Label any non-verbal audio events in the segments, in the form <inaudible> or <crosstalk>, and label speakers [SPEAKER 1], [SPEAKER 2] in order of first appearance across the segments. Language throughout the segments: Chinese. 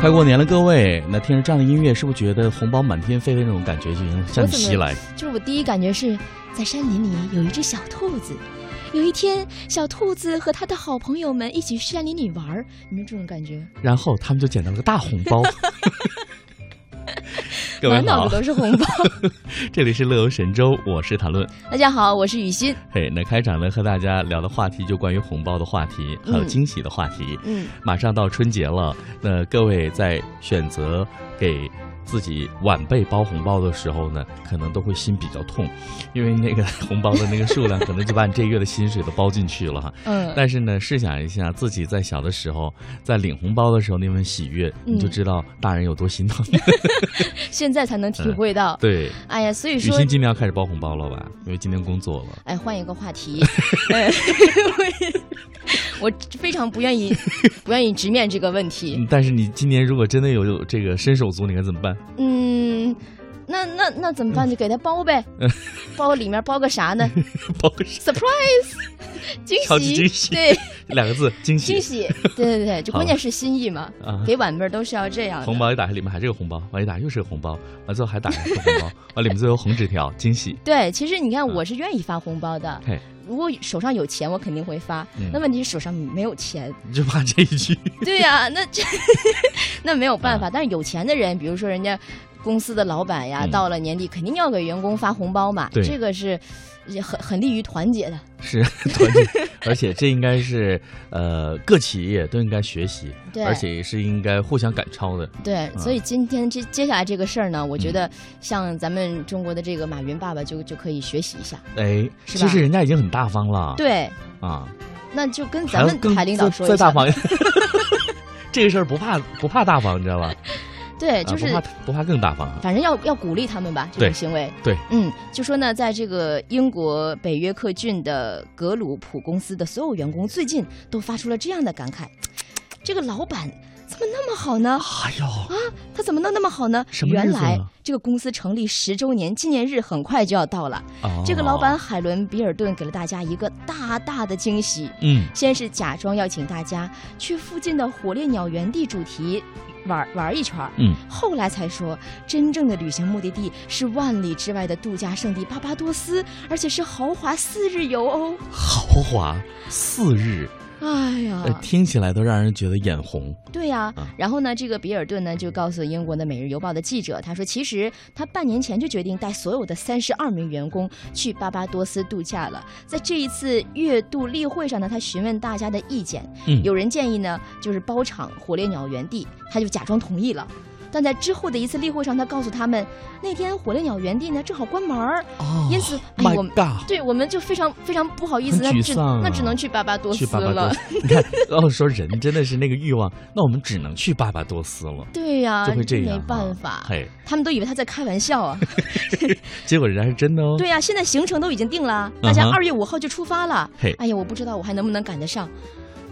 [SPEAKER 1] 快过年了，各位，那听着这样的音乐，是不是觉得红包满天飞的那种感觉就已经向你袭来？
[SPEAKER 2] 就是我第一感觉是在山林里有一只小兔子，有一天小兔子和他的好朋友们一起去山林里玩儿，有没有这种感觉？
[SPEAKER 1] 然后他们就捡到了个大红包。<laughs> 各位
[SPEAKER 2] 满脑子都是红包。<laughs>
[SPEAKER 1] 这里是乐游神州，我是谭论。
[SPEAKER 2] 大家好，我是雨欣。
[SPEAKER 1] 嘿，那开场呢，和大家聊的话题就关于红包的话题，还有惊喜的话题。
[SPEAKER 2] 嗯，
[SPEAKER 1] 马上到春节了，那各位在选择给。自己晚辈包红包的时候呢，可能都会心比较痛，因为那个红包的那个数量可能就把你这个月的薪水都包进去了哈。<laughs>
[SPEAKER 2] 嗯。
[SPEAKER 1] 但是呢，试想一下自己在小的时候，在领红包的时候那份喜悦，你就知道大人有多心疼。<laughs>
[SPEAKER 2] 现在才能体会到。
[SPEAKER 1] 对。
[SPEAKER 2] 哎呀，所以说。
[SPEAKER 1] 雨欣今年要开始包红包了吧？因为今年工作了。
[SPEAKER 2] 哎，换一个话题。<laughs> 我非常不愿意，不愿意直面这个问题。
[SPEAKER 1] 但是你今年如果真的有这个伸手族，你该怎么办？
[SPEAKER 2] 嗯，那那那怎么办？就给他包呗，<laughs> 包里面包个啥呢？<laughs>
[SPEAKER 1] 包个
[SPEAKER 2] surprise，惊
[SPEAKER 1] 喜，惊喜，
[SPEAKER 2] 对，<laughs>
[SPEAKER 1] 两个字，惊喜，
[SPEAKER 2] 惊喜，对对对，就关键是心意嘛。给晚辈都是要这样。
[SPEAKER 1] 红包一打开，里面还是个红包；完一打又是个红包，完最后还打开个红包，完里面最后红纸条，惊喜。
[SPEAKER 2] 对，其实你看，我是愿意发红包的。如果手上有钱，我肯定会发。那问题是手上没有钱，
[SPEAKER 1] 你 <laughs> 就怕这一句。
[SPEAKER 2] 对呀，那这 <laughs> 那没有办法。但是有钱的人，比如说人家公司的老板呀，到了年底肯定要给员工发红包嘛。
[SPEAKER 1] 对，
[SPEAKER 2] 这个是。很很利于团结的，<laughs>
[SPEAKER 1] 是 <laughs> 团结，而且这应该是呃各企业都应该学习，
[SPEAKER 2] 对，
[SPEAKER 1] 而且是应该互相赶超的，
[SPEAKER 2] 对。所以今天这接下来这个事儿呢，我觉得像咱们中国的这个马云爸爸就就可以学习一下，
[SPEAKER 1] 哎，其实人家已经很大方了，
[SPEAKER 2] 对
[SPEAKER 1] 啊，
[SPEAKER 2] 那就跟咱们台领导说
[SPEAKER 1] 再大方，<laughs> 这个事儿不怕不怕大方，你知道吧？
[SPEAKER 2] 对，就是
[SPEAKER 1] 不怕不怕更大方，
[SPEAKER 2] 反正要要鼓励他们吧，这种行为。
[SPEAKER 1] 对，
[SPEAKER 2] 嗯，就说呢，在这个英国北约克郡的格鲁普公司的所有员工最近都发出了这样的感慨：这个老板怎么那么好呢？
[SPEAKER 1] 哎呦
[SPEAKER 2] 啊，他怎么能那么好呢？原来这个公司成立十周年纪念日很快就要到了，这个老板海伦比尔顿给了大家一个大大的惊喜。
[SPEAKER 1] 嗯，
[SPEAKER 2] 先是假装要请大家去附近的火烈鸟园地主题。玩玩一圈
[SPEAKER 1] 嗯，
[SPEAKER 2] 后来才说，真正的旅行目的地是万里之外的度假胜地巴巴多斯，而且是豪华四日游哦。
[SPEAKER 1] 豪华四日。
[SPEAKER 2] 哎呀，
[SPEAKER 1] 听起来都让人觉得眼红。
[SPEAKER 2] 对呀，然后呢，这个比尔顿呢就告诉英国的《每日邮报》的记者，他说，其实他半年前就决定带所有的三十二名员工去巴巴多斯度假了。在这一次月度例会上呢，他询问大家的意见，有人建议呢就是包场火烈鸟园地，他就假装同意了。但在之后的一次例会上，他告诉他们，那天火烈鸟园地呢正好关门儿，因此
[SPEAKER 1] 哎，
[SPEAKER 2] 我们对我们就非常非常不好意思，那只那只能去巴巴多斯
[SPEAKER 1] 了。<laughs> 你看，然后说人真的是那个欲望，<laughs> 那我们只能去巴巴多斯了。
[SPEAKER 2] 对呀，
[SPEAKER 1] 就会这样，
[SPEAKER 2] 没办法。
[SPEAKER 1] 嘿，
[SPEAKER 2] 他们都以为他在开玩笑啊，<laughs>
[SPEAKER 1] 结果人家是真的哦。
[SPEAKER 2] 对呀，现在行程都已经定了，大家二月五号就出发了。
[SPEAKER 1] 嘿，
[SPEAKER 2] 哎呀，我不知道我还能不能赶得上，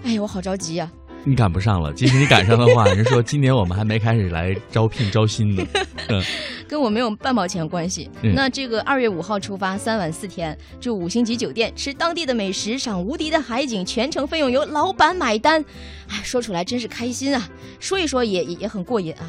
[SPEAKER 2] 哎呀，我好着急呀。
[SPEAKER 1] 你赶不上了，即使你赶上的话，人说今年我们还没开始来招聘招新呢，<laughs> 嗯，
[SPEAKER 2] 跟我没有半毛钱关系。那这个二月五号出发，三晚四天，住五星级酒店，吃当地的美食，赏无敌的海景，全程费用由老板买单。哎，说出来真是开心啊，说一说也也也很过瘾啊。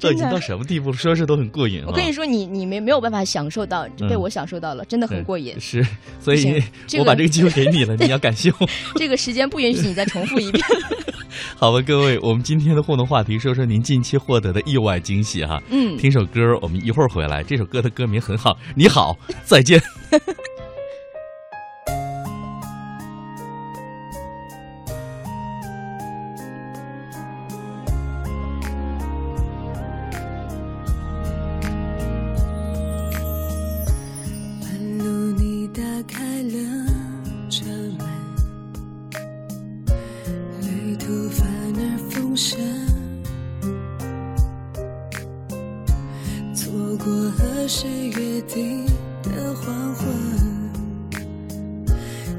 [SPEAKER 1] 都已经到什么地步了？说是都很过瘾。
[SPEAKER 2] 我跟你说，你你没没有办法享受到，被我享受到了，真的很过瘾。
[SPEAKER 1] 是，所以 <laughs> 我把这个机会给你了，你要感谢我。<laughs>
[SPEAKER 2] 这个时间不允许你再重复一遍。<laughs>
[SPEAKER 1] 好吧，各位，我们今天的互动话题，说说您近期获得的意外惊喜哈。
[SPEAKER 2] 嗯，
[SPEAKER 1] 听首歌，我们一会儿回来。这首歌的歌名很好，你好，再见。
[SPEAKER 2] 我和谁约定的黄昏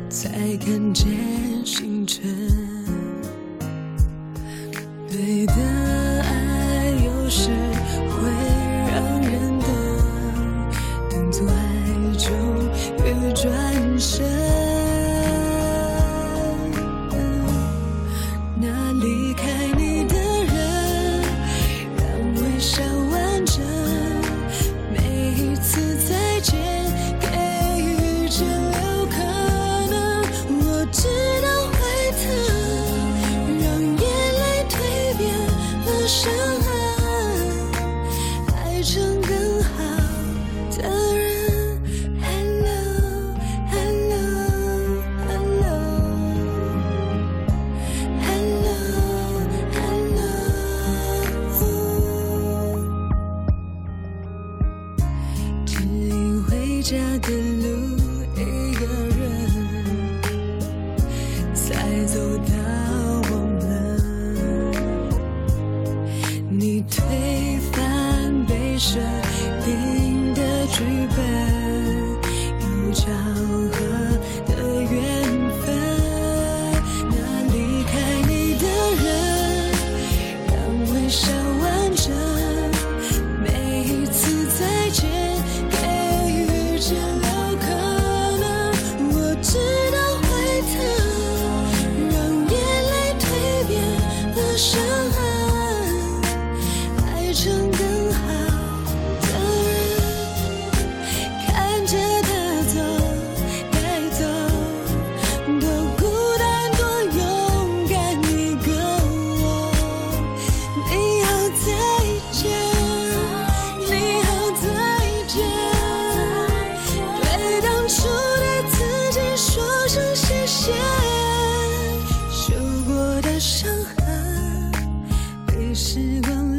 [SPEAKER 2] 才看见星辰。变成更好的人。Hello，Hello，Hello，Hello，Hello。生时光